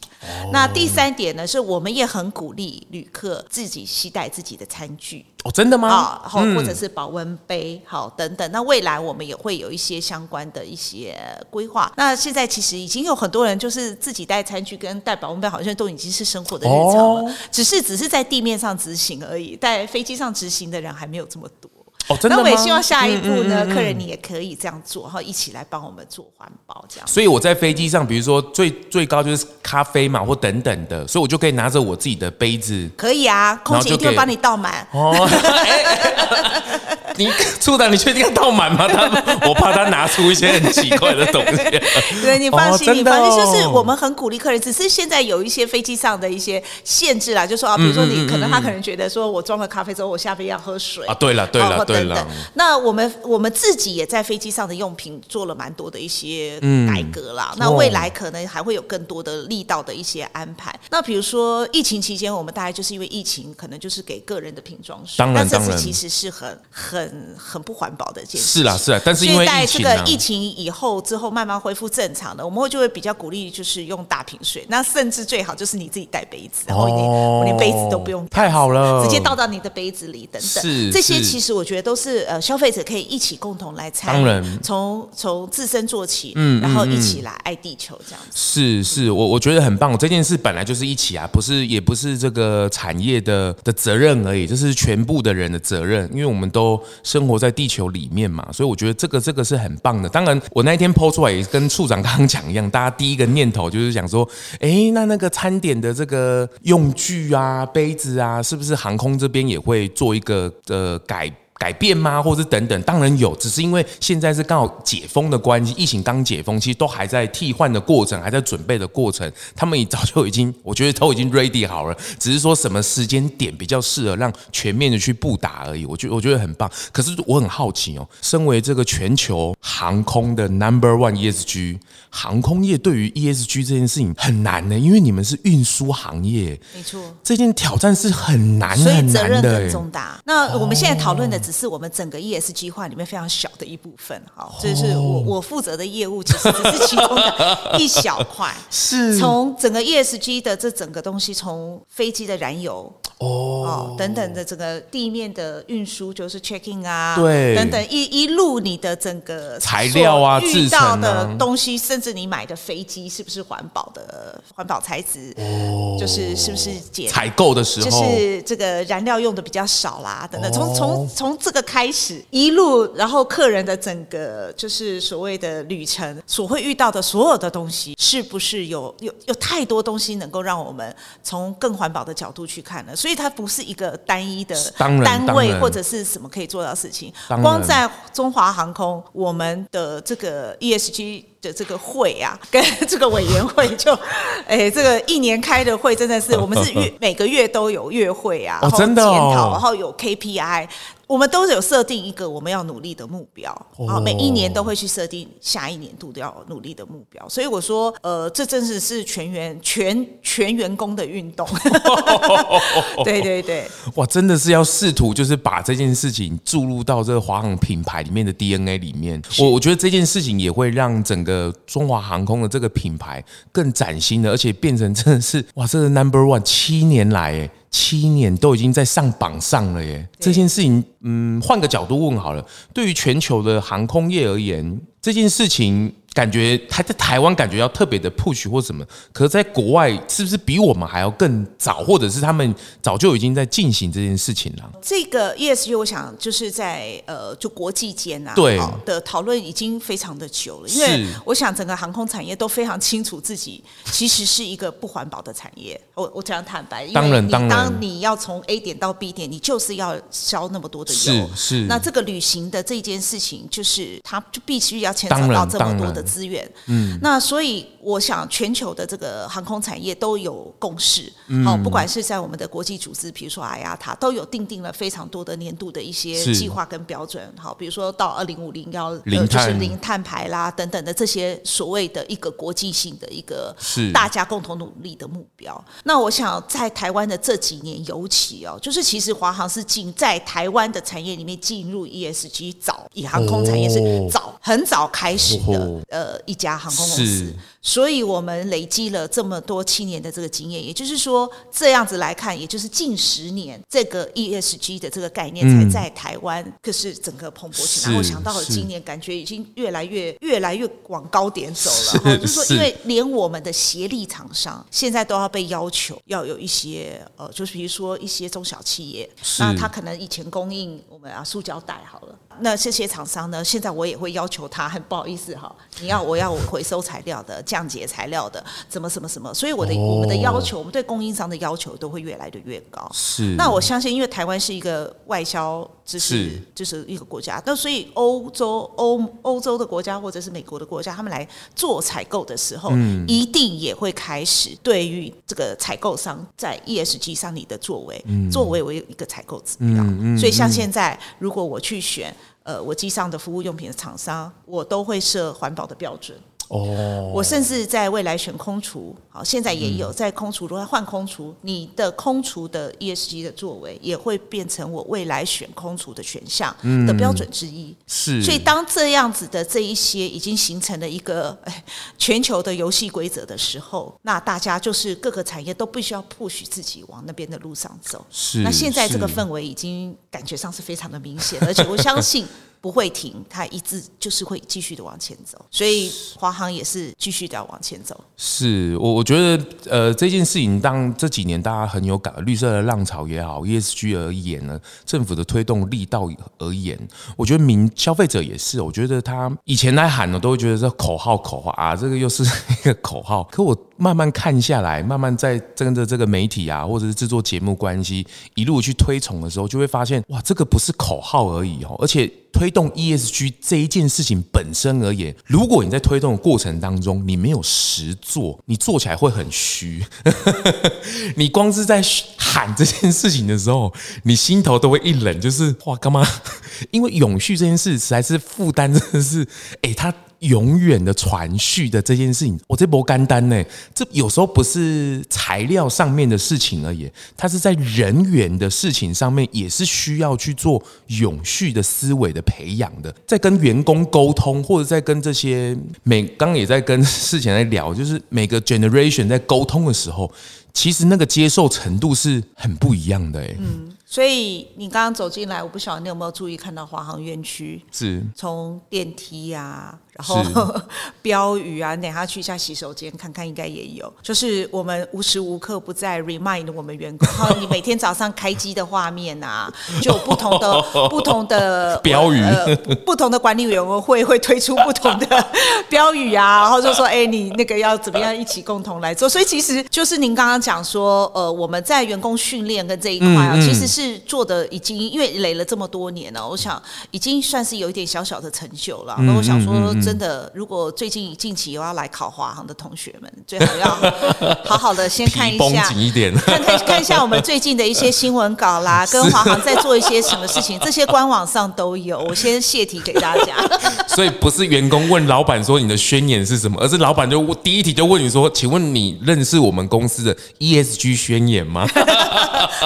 那第三点呢，是我们也很鼓励旅客自己携带自己的餐具。哦，真的吗？好，或者是保温杯，好，等等。那未来我们也会有一些相关的一些规划。那现在其实已经有很多人就是自己带餐具跟带保温杯，好像都已经是生活的日常了。哦、只是只是在地面上执行而已，在飞机上执行的人还没有这么多。哦，真的？那我也希望下一步呢，嗯嗯嗯、客人你也可以这样做，然后一起来帮我们做环保这样。所以我在飞机上，比如说最最高就是咖啡嘛，或等等的，所以我就可以拿着我自己的杯子。可以啊，空姐一定会帮你倒满。哦。你处长，你确定要倒满吗？他我怕他拿出一些很奇怪的东西。对，你放心，你放心，就是我们很鼓励客人，只是现在有一些飞机上的一些限制啦，就说啊，比如说你可能他可能觉得说我装了咖啡之后，我下飞机要喝水啊。对了，对了，对了。那我们我们自己也在飞机上的用品做了蛮多的一些改革啦。嗯、那未来可能还会有更多的力道的一些安排。哦、那比如说疫情期间，我们大概就是因为疫情，可能就是给个人的瓶装水，当然，当然，其实是很很。很很不环保的一件事。是啦，是啦，但是因为在这个疫情以后之后慢慢恢复正常的，我们会就会比较鼓励，就是用大瓶水。那甚至最好就是你自己带杯子，然后我连杯子都不用，太好了，直接倒到你的杯子里等等。是这些其实我觉得都是呃消费者可以一起共同来参与，当然从从自身做起，嗯，然后一起来爱地球这样子。是是，我我觉得很棒。这件事本来就是一起啊，不是也不是这个产业的的责任而已，这是全部的人的责任，因为我们都生活在地球。里面嘛，所以我觉得这个这个是很棒的。当然，我那一天 po 出来也跟处长刚刚讲一样，大家第一个念头就是想说，哎，那那个餐点的这个用具啊、杯子啊，是不是航空这边也会做一个呃改？改变吗？或者是等等，当然有，只是因为现在是刚好解封的关系，疫情刚解封，其实都还在替换的过程，还在准备的过程。他们也早就已经，*laughs* 我觉得都已经 ready 好了，只是说什么时间点比较适合让全面的去布达而已。我觉我觉得很棒。可是我很好奇哦，身为这个全球航空的 number one ESG，航空业对于 ESG 这件事情很难呢，因为你们是运输行业，没错，这件挑战是很难很难的，很重大。那我们现在讨论的。只是我们整个 ESG 化里面非常小的一部分，哈，这是我我负责的业务，其实只是其中的一小块。*laughs* 是，从整个 ESG 的这整个东西，从飞机的燃油哦等等的整个地面的运输，就是 checking 啊，对，等等一一路你的整个材料啊，遇到的东西，甚至你买的飞机是不是环保的环保材质，哦，就是是不是减采购的时候，就是这个燃料用的比较少啦，等等，从从从。这个开始一路，然后客人的整个就是所谓的旅程所会遇到的所有的东西，是不是有有有太多东西能够让我们从更环保的角度去看呢？所以它不是一个单一的单位或者是什么可以做到的事情。光在中华航空，我们的这个 ESG 的这个会啊，跟这个委员会就，哎，这个一年开的会真的是，我们是月 *laughs* 每个月都有月会啊，然后检讨，然后有 KPI。我们都有设定一个我们要努力的目标，啊，每一年都会去设定下一年度都要努力的目标。所以我说，呃，这真的是全员全全员工的运动。*laughs* 对对对，哇，真的是要试图就是把这件事情注入到这个华航品牌里面的 DNA 里面。我我觉得这件事情也会让整个中华航空的这个品牌更崭新的，而且变成真的是 *laughs* 哇，这是 Number One 七年来哎。七年都已经在上榜上了耶！这件事情，嗯，换个角度问好了，对于全球的航空业而言，这件事情感觉他在台湾感觉要特别的 push 或什么，可是在国外是不是比我们还要更早，或者是他们早就已经在进行这件事情了？这个 ESG 我想就是在呃，就国际间啊，对的讨论已经非常的久了，因为我想整个航空产业都非常清楚自己其实是一个不环保的产业。我我这样坦白，当然当然，当你要从 A 点到 B 点，你就是要烧那么多的油，是是。那这个旅行的这件事情，就是它就必须要牵扯到这么多的资源，嗯，那所以我想全球的这个航空产业都有共识，好，不管是在我们的国际组织，比如说 IATA，都有订定了非常多的年度的一些计划跟标准，好，比如说到二零五零要就是零碳排啦等等的这些所谓的一个国际性的一个大家共同努力的目标。那我想在台湾的这几年尤其哦，就是其实华航是进在台湾的产业里面进入 ESG 早，以航空产业是早很早开始的，呃一。家航空公司，所以我们累积了这么多七年的这个经验，也就是说，这样子来看，也就是近十年这个 ESG 的这个概念才在台湾，可是整个蓬勃起来。我想到了今年，感觉已经越来越越来越往高点走了。就是说，因为连我们的协力厂商现在都要被要求要有一些呃，就是比如说一些中小企业，那他可能以前供应我们啊塑胶袋好了。那这些厂商呢？现在我也会要求他，很不好意思哈，你要我要我回收材料的、降解材料的，怎么什么什么，所以我的、哦、我们的要求，我们对供应商的要求都会越来的越高。是。那我相信，因为台湾是一个外销，就是是就是一个国家，那所以欧洲欧欧洲的国家或者是美国的国家，他们来做采购的时候，嗯，一定也会开始对于这个采购商在 ESG 上你的作为，嗯、作为为一个采购指标。所以像现在，如果我去选。呃，我机上的服务用品的厂商，我都会设环保的标准。哦，我甚至在未来选空厨，好，现在也有在空厨，如果换空厨，你的空厨的 ESG 的作为也会变成我未来选空厨的选项的标准之一。是，所以当这样子的这一些已经形成了一个全球的游戏规则的时候，那大家就是各个产业都必须要 push 自己往那边的路上走。是，那现在这个氛围已经感觉上是非常的明显，而且我相信。不会停，它一直就是会继续的往前走，所以华航也是继续的往前走。是我我觉得，呃，这件事情当这几年大家很有感，绿色的浪潮也好，ESG 而言呢，政府的推动力道而言，我觉得民消费者也是，我觉得他以前来喊呢，都会觉得这口号口号啊，这个又是一个口号。可我慢慢看下来，慢慢在跟着这个媒体啊，或者是制作节目关系一路去推崇的时候，就会发现，哇，这个不是口号而已哦，而且。推动 ESG 这一件事情本身而言，如果你在推动的过程当中，你没有实做，你做起来会很虚。*laughs* 你光是在喊这件事情的时候，你心头都会一冷，就是哇，干嘛？因为永续这件事实在是负担，真的是，哎，他。永远的传续的这件事情，我这波干单呢。这有时候不是材料上面的事情而已，它是在人员的事情上面，也是需要去做永续的思维的培养的。在跟员工沟通，或者在跟这些每刚刚也在跟事前在聊，就是每个 generation 在沟通的时候，其实那个接受程度是很不一样的。嗯。所以你刚刚走进来，我不晓得你有没有注意看到华航园区，是从电梯啊，然后 *laughs* 标语啊，等下去一下洗手间看看，应该也有。就是我们无时无刻不在 remind 我们员工，*laughs* 然后你每天早上开机的画面啊，就有不同的 *laughs* 不同的标语，呃，不同的管理委员会会推出不同的标语啊，然后就说，哎，你那个要怎么样一起共同来做。所以其实就是您刚刚讲说，呃，我们在员工训练跟这一块啊，其实是。是做的已经，因为累了这么多年了，我想已经算是有一点小小的成就了。那、嗯、我想说，真的，如果最近近期有要来考华航的同学们，最好要 *laughs* 好好的先看一下，紧一点，看看看一下我们最近的一些新闻稿啦，*laughs* 跟华航在做一些什么事情，这些官网上都有。我先泄题给大家。*laughs* 所以不是员工问老板说你的宣言是什么，而是老板就第一题就问你说，请问你认识我们公司的 ESG 宣言吗？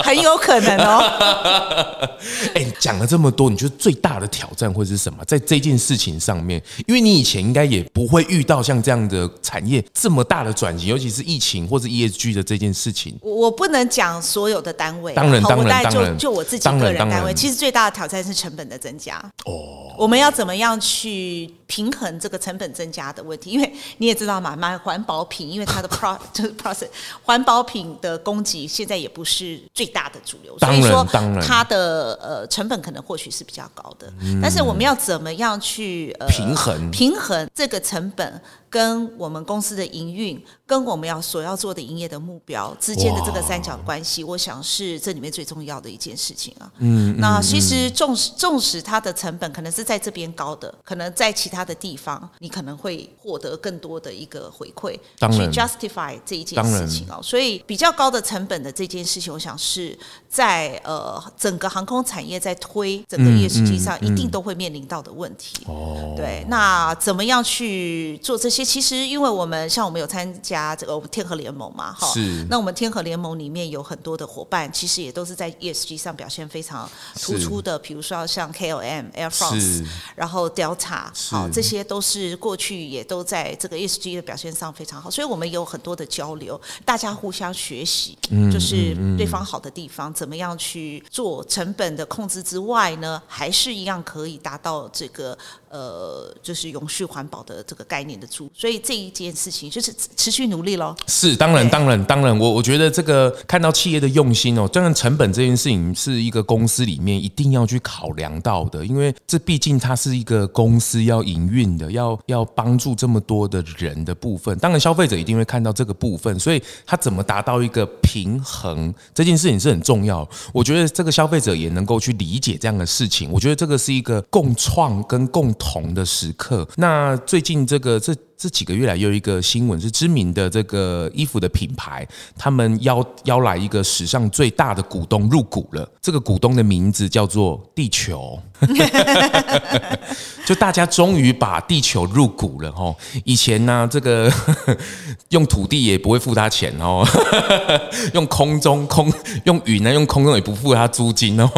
很有可能哦。哎，讲了这么多，你觉得最大的挑战会是什么？在这件事情上面，因为你你以前应该也不会遇到像这样的产业这么大的转型，尤其是疫情或者 ESG 的这件事情。我不能讲所有的单位，当然，当然，当然，就就我自己个人单位，其实最大的挑战是成本的增加。哦，我们要怎么样去平衡这个成本增加的问题？因为你也知道嘛，买环保品，因为它的 *laughs* pro 就是 process 环保品的供给现在也不是最大的主流，所以说它的呃成本可能或许是比较高的。嗯、但是我们要怎么样去呃平衡平衡这个成本？跟我们公司的营运，跟我们要所要做的营业的目标之间的这个三角关系，我想是这里面最重要的一件事情啊。嗯，那其实纵使纵使它的成本可能是在这边高的，可能在其他的地方你可能会获得更多的一个回馈，去 justify 这一件事情啊。所以比较高的成本的这件事情，我想是在呃整个航空产业在推整个 ESG 上一定都会面临到的问题。哦，对，那怎么样去做这些？其实，因为我们像我们有参加这个天河联盟嘛，哈，是。那我们天河联盟里面有很多的伙伴，其实也都是在 ESG 上表现非常突出的，比如说像 KLM、Air France，然后 Delta，好，这些都是过去也都在这个 ESG 的表现上非常好，所以我们有很多的交流，大家互相学习，就是对方好的地方，怎么样去做成本的控制之外呢，还是一样可以达到这个呃，就是永续环保的这个概念的出。所以这一件事情就是持续努力喽。是，当然，当然，当然，我我觉得这个看到企业的用心哦，当然成本这件事情是一个公司里面一定要去考量到的，因为这毕竟它是一个公司要营运的，要要帮助这么多的人的部分。当然，消费者一定会看到这个部分，所以他怎么达到一个平衡，这件事情是很重要。我觉得这个消费者也能够去理解这样的事情。我觉得这个是一个共创跟共同的时刻。那最近这个这。这几个月来，有一个新闻是知名的这个衣服的品牌，他们邀邀来一个史上最大的股东入股了。这个股东的名字叫做地球。*laughs* 就大家终于把地球入股了哦，以前呢，这个 *laughs* 用土地也不会付他钱哦，*laughs* 用空中空用云呢，用空中也不付他租金哦。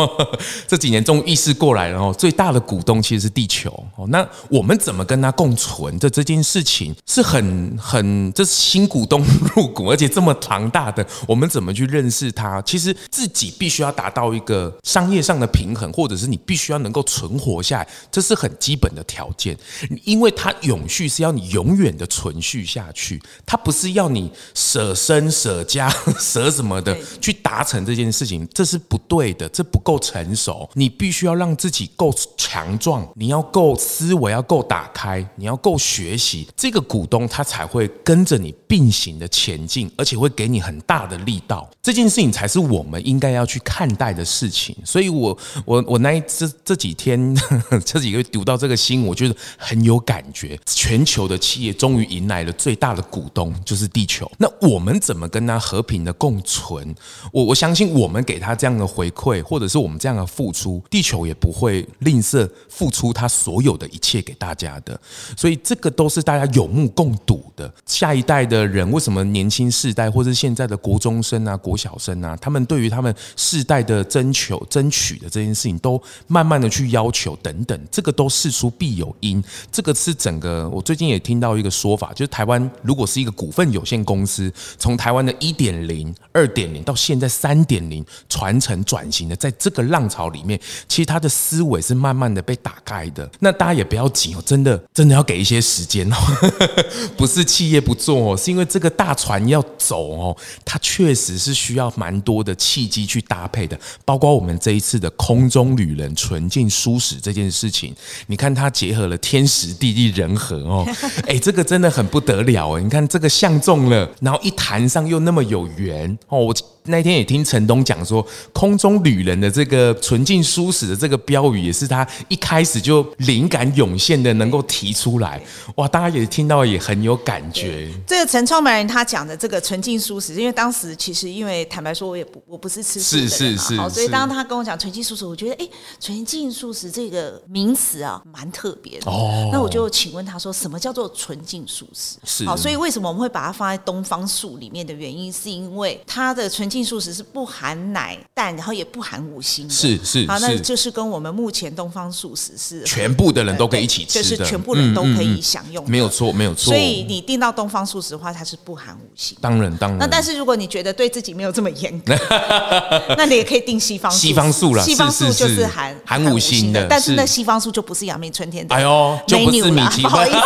这几年终于意识过来了哦，最大的股东其实是地球哦。那我们怎么跟他共存这这件事情是很很，这是新股东 *laughs* 入股，而且这么庞大的，我们怎么去认识他？其实自己必须要达到一个商业上的平衡，或者是你必须要能够存活下来，这是很基本的条件，因为它永续是要你永远的存续下去，它不是要你舍身舍家 *laughs* 舍什么的去达成这件事情，这是不对的，这不够成熟。你必须要让自己够强壮，你要够思维要够打开，你要够学习，这个股东他才会跟着你并行的前进，而且会给你很大的力道。这件事情才是我们应该要去看待的事情。所以我我我那这这几天 *laughs* 这几个月读到这个新闻，我觉得很有感觉。全球的企业终于迎来了最大的股东，就是地球。那我们怎么跟他和平的共存？我我相信，我们给他这样的回馈，或者是我们这样的付出，地球也不会吝啬付出他所有的一切给大家的。所以，这个都是大家有目共睹的。下一代的人，为什么年轻世代，或者现在的国中生啊、国小生啊，他们对于他们世代的争求、争取的这件事情，都慢慢的去要求等等，这个都事出必有因。这个是整个，我最近也听到一个说法，就是台湾如果是一个股份有限公司，从台湾的一点零、二点零到现在三点零传承转型的，在这个浪潮里面，其实他的思维是慢慢的被打开的。那大家也不要急哦，真的真的要给一些时间哦，*laughs* 不是企业不做哦，是因为这个大船要走哦，它确实是需要蛮多的契机去搭配的，包括我们这一次的空中旅人纯净舒适这件事情，你看它结合了天时地利人和哦，*laughs* 哎，这个真的很不得了哎！你看这个相中了，然后一谈上又那么有缘哦。我那天也听陈东讲说，空中旅人的这个纯净舒适的这个标语，也是他一开始就灵感涌现的，能够提出来。哇，大家也听到也很有感觉。这个陈创办人他讲的这个纯净舒适，因为当时其实因为坦白说，我也不我不是吃素的是是是好，所以当他跟我讲纯净舒适，我觉得哎，纯净舒适这个名词啊，蛮特别的。哦，那我就请问他说，什么叫做纯净舒适？是好，所以为什么我们会把它放在东方树里面的原因，是因为它的纯净素食是不含奶蛋，然后也不含五辛的。是是，好，那就是跟我们目前东方素食是全部的人都可以一起吃，就是全部人都可以享用。没有错，没有错。所以你订到东方素食的话，它是不含五辛。当然，当然。那但是如果你觉得对自己没有这么严格，*laughs* 那你也可以订西方素。西方素了，西方素就是含含五辛的。但是那西方素就不是阳明春天的。哎呦，就不是米 *laughs* 不好意思，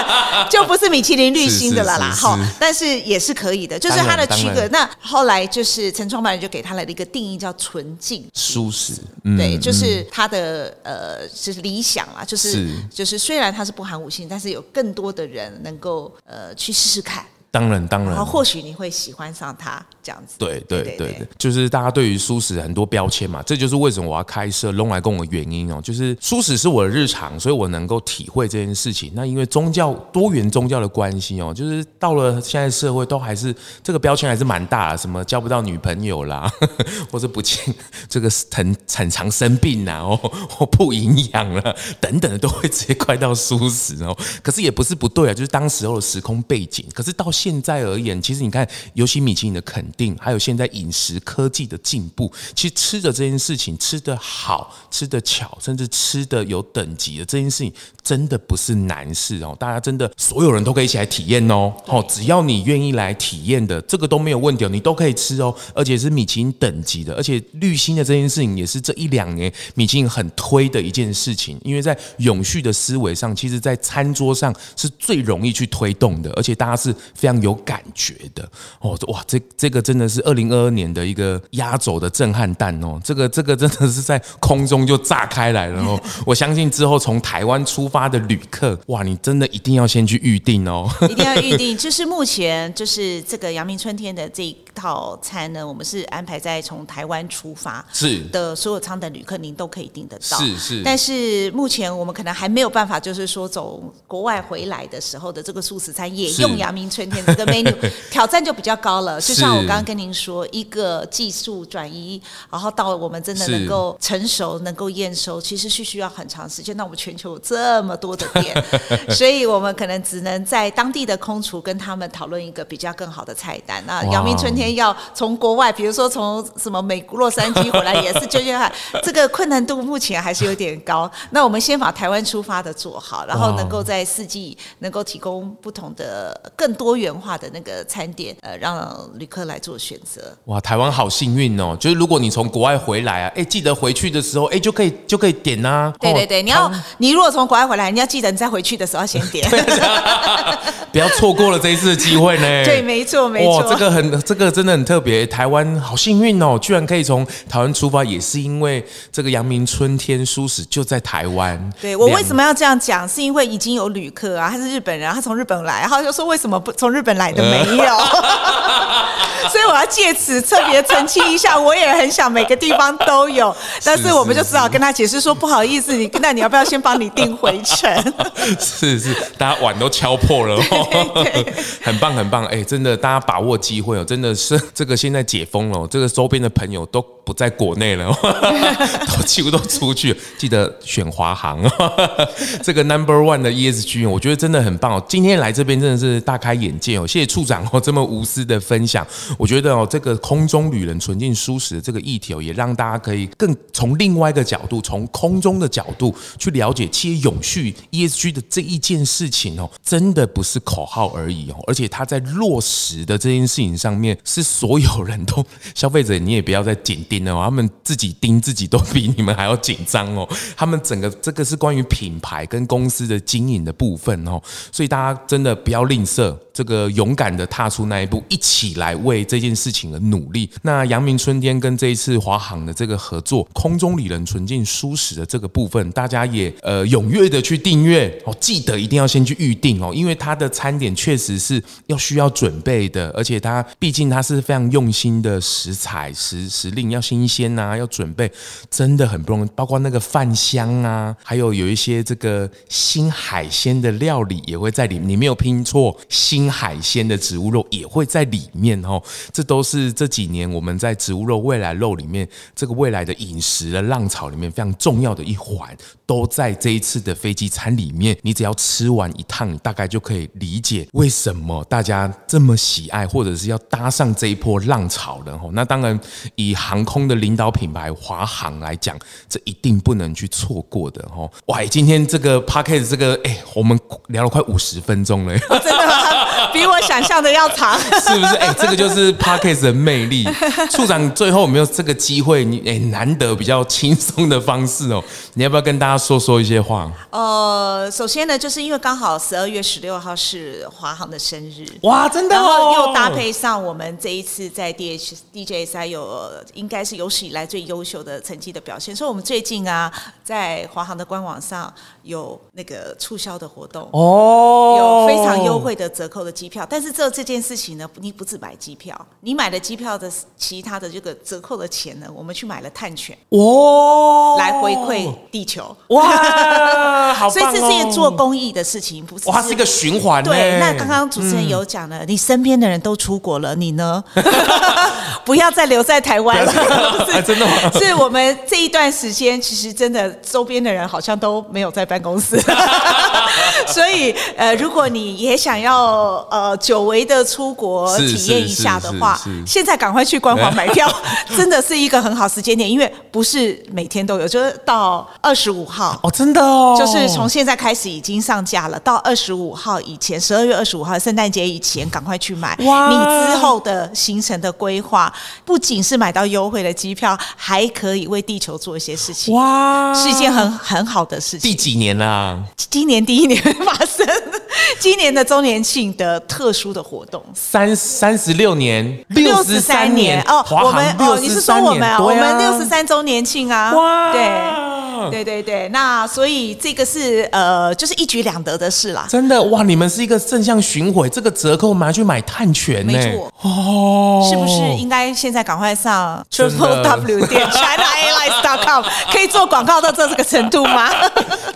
*laughs* 就不是米其林绿星的了啦。哈，但是也是可以的，就是它的区隔。那后来就是陈创办人就给他来了一个定义，叫纯净舒适。对，就是他的呃，就是理想啊，就是就是虽然它是不含五星，但是有更多的人能够呃去试试看。当然，当然，然后或许你会喜欢上它这样子。对对对对，就是大家对于素食很多标签嘛，这就是为什么我要开设弄来共的原因哦。就是素食是我的日常，所以我能够体会这件事情。那因为宗教多元宗教的关系哦，就是到了现在社会都还是这个标签还是蛮大的，什么交不到女朋友啦，*laughs* 或者不见这个很很常生病啊，哦，*laughs* 或不营养了等等的，都会直接怪到素食哦。可是也不是不对啊，就是当时候的时空背景。可是到现现在而言，其实你看，尤其米其林的肯定，还有现在饮食科技的进步，其实吃的这件事情，吃的好，吃的巧，甚至吃的有等级的这件事情，真的不是难事哦。大家真的所有人都可以一起来体验哦。哦，只要你愿意来体验的，这个都没有问题哦，你都可以吃哦。而且是米其林等级的，而且绿星的这件事情也是这一两年米其林很推的一件事情，因为在永续的思维上，其实在餐桌上是最容易去推动的，而且大家是非常。有感觉的哦，哇，这这个真的是二零二二年的一个压轴的震撼弹哦，这个这个真的是在空中就炸开来了哦，*laughs* 我相信之后从台湾出发的旅客，哇，你真的一定要先去预定哦，一定要预定。就是目前就是这个阳明春天的这一套餐呢，我们是安排在从台湾出发是的所有舱的旅客，您都可以订得到，是是。但是目前我们可能还没有办法，就是说走国外回来的时候的这个素食餐也用阳明春天。这个 menu *laughs* 挑战就比较高了，就像我刚刚跟您说，一个技术转移，然后到我们真的能够成熟、能够验收，其实是需要很长时间。那我们全球有这么多的店，*laughs* 所以我们可能只能在当地的空厨跟他们讨论一个比较更好的菜单。那阳明春天要从国外，比如说从什么美国洛杉矶回来，也是就业 *laughs* 这个困难度目前还是有点高。那我们先把台湾出发的做好，然后能够在四季能够提供不同的、更多元化的那个餐点，呃，让旅客来做选择。哇，台湾好幸运哦！就是如果你从国外回来啊，哎，记得回去的时候，哎，就可以就可以点啊。对对对，你要你如果从国外回来，你要记得你在回去的时候要先点，*laughs* 不要错过了这一次的机会呢。*laughs* 对，没错没错。哇，这个很这个真的很特别，台湾好幸运哦，居然可以从台湾出发，也是因为这个阳明春天蔬食就在台湾。对，我为什么要这样讲？是因为已经有旅客啊，他是日本人，他从日本来，然后就说为什么不从日本来的？没有，*laughs* *laughs* 所以我要借此特别澄清一下，我也很想每个地方都有，*laughs* 但是我们就只好跟他解释说，不好意思，你那你要不要先帮你订回程？是是，大家碗都敲破了哦，很棒很棒，哎，真的，大家把握机会哦，真的是是这个现在解封了，*laughs* 这个周边的朋友都不在国内了，*laughs* 都几乎都出去，记得选华航，*laughs* 这个 Number One 的 ESG，我觉得真的很棒哦，今天来这边真的是大开眼界哦，谢谢处长哦这么无私的分享，我觉得哦这个空中旅人纯净舒适的这个议题哦，也让大家可以更从另外一个角度，从空中的角度去了解企业永续 ESG 的这一件事情哦，真的不是口号而已哦，而且它在落实的这件事情上面，是所有人都消费者，你也不要再紧盯了，哦他们自己盯自己都比你们还要紧张哦，他们整个这个是关于品牌跟公司的经营的部分哦，所以大家真的不要吝啬这个勇敢的踏出那一步，一起来为这件事情而努力。那阳明春天跟这一次华航的这个合作，空中旅人纯净舒适的这个部分，大家也呃踊跃的去订阅哦，记得一定要先去预定哦，因为它的餐点确实是要需要准备的，而且它毕竟它是非常用心的食材时时令要新鲜呐，要准备真的很不容易，包括那个饭香啊，还有有一些这个新海鲜的料理也会在里面，你没有拼错新。海鲜的植物肉也会在里面哦，这都是这几年我们在植物肉未来肉里面这个未来的饮食的浪潮里面非常重要的一环，都在这一次的飞机餐里面。你只要吃完一趟，大概就可以理解为什么大家这么喜爱，或者是要搭上这一波浪潮的吼。那当然，以航空的领导品牌华航来讲，这一定不能去错过的吼。哇，今天这个 Podcast 这个哎，我们聊了快五十分钟了，真的吗？*laughs* 比我想象的要长，*laughs* 是不是？哎，这个就是 Podcast 的魅力。处长最后有没有这个机会？你哎，难得比较轻松的方式哦，你要不要跟大家说说一些话？呃，首先呢，就是因为刚好十二月十六号是华航的生日，哇，真的，然后又搭配上我们这一次在 D H D J S I 有应该是有史以来最优秀的成绩的表现，所以我们最近啊，在华航的官网上有那个促销的活动哦，有非常优惠的折扣的机票，但是这这件事情呢，你不只买机票，你买了机票的其他的这个折扣的钱呢，我们去买了碳权。哦，来回馈地球。哇，*laughs* 好哦，所以这是一件做公益的事情，不是？哇，是一个循环。对，那刚刚主持人有讲了，嗯、你身边的人都出国了，你呢？*laughs* 不要再留在台湾了，是 *laughs* 真的吗？*laughs* 是我们这一段时间，其实真的周边的人好像都没有在办公室，所以呃，如果你也想要呃久违的出国体验一下的话，现在赶快去官网买票，真的是一个很好时间点，因为不是每天都有，就是到二十五号。哦，真的哦，就是从现在开始已经上架了，到二十五号以前，十二月二十五号圣诞节以前赶快去买，哇，你之后的行程的规划。不仅是买到优惠的机票，还可以为地球做一些事情，哇，是一件很很好的事情。第几年啦？今年第一年发生，*laughs* 今年的周年庆的特殊的活动，三三十六年，六十三年哦，我们哦，你是说我们啊？我们六十三周年庆啊，哇，对对对对，那所以这个是呃，就是一举两得的事啦。真的哇，你们是一个正向巡回，这个折扣拿去买碳权呢，没错哦，是不是应该？现在赶快上 triple w 点 china airlines dot com，*laughs* 可以做广告到这这个程度吗？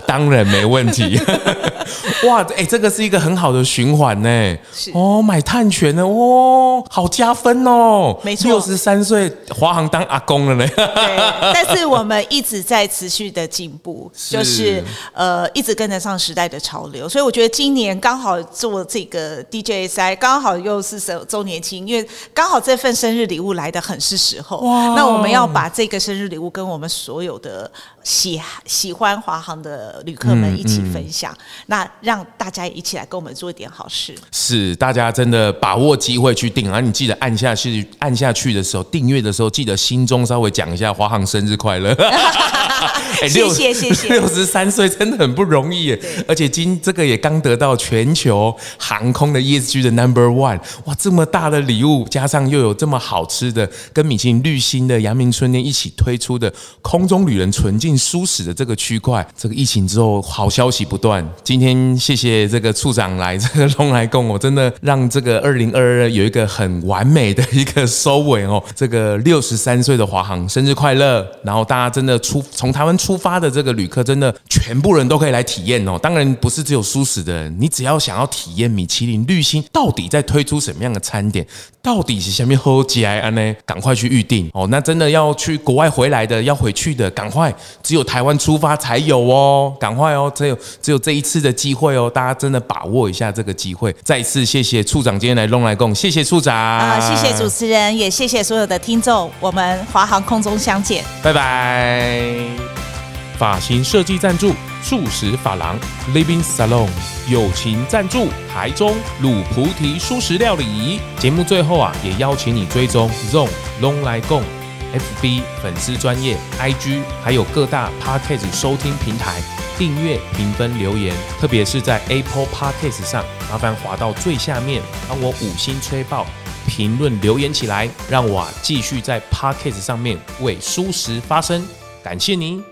当然没问题。*laughs* 哇，哎、欸，这个是一个很好的循环呢。是哦，买碳权呢，哦，好加分哦。没错，六十三岁华航当阿公了呢。对，但是 *laughs* 我们一直在持续的进步，是就是呃，一直跟得上时代的潮流。所以我觉得今年刚好做这个 DJSI，刚好又是周周年庆，因为刚好这份生日礼物来的很是时候。哇，那我们要把这个生日礼物跟我们所有的喜喜欢华航的旅客们一起分享。嗯嗯那让大家一起起来跟我们做一点好事。是，大家真的把握机会去订啊！你记得按下去，按下去的时候，订阅的时候，记得心中稍微讲一下“华航生日快乐”。*laughs* *laughs* 欸、谢谢谢谢。*laughs* 六十三岁真的很不容易耶，而且今这个也刚得到全球航空的 ESG 的 Number One，哇，这么大的礼物，加上又有这么好吃的，跟米其林绿星的阳明春天一起推出的空中旅人纯净舒适的这个区块，这个疫情之后好消息不断。今天谢谢这个处长来这个龙来共，我真的让这个二零二二有一个很完美的一个收尾哦。这个六十三岁的华航生日快乐！然后大家真的出从台湾出发的这个旅客，真的全部人都可以来体验哦。当然不是只有舒适的人，你只要想要体验米其林绿星到底在推出什么样的餐点，到底是下面喝吉安呢？赶快去预定哦。那真的要去国外回来的，要回去的，赶快，只有台湾出发才有哦，赶快哦，只有只有这一次的。的机会哦，大家真的把握一下这个机会。再一次谢谢处长今天来弄来共，谢谢处长啊，谢谢主持人，也谢谢所有的听众，我们华航空中相见，拜拜。发型设计赞助素食发廊 Living Salon，友情赞助台中卤菩提素食料理。节目最后啊，也邀请你追踪 Zone Long 来共 FB 粉丝专业 IG，还有各大 Podcast 收听平台。订阅、评分、留言，特别是在 Apple Podcast 上，麻烦滑到最下面，帮我五星吹爆，评论留言起来，让我继续在 Podcast 上面为蔬食发声。感谢您。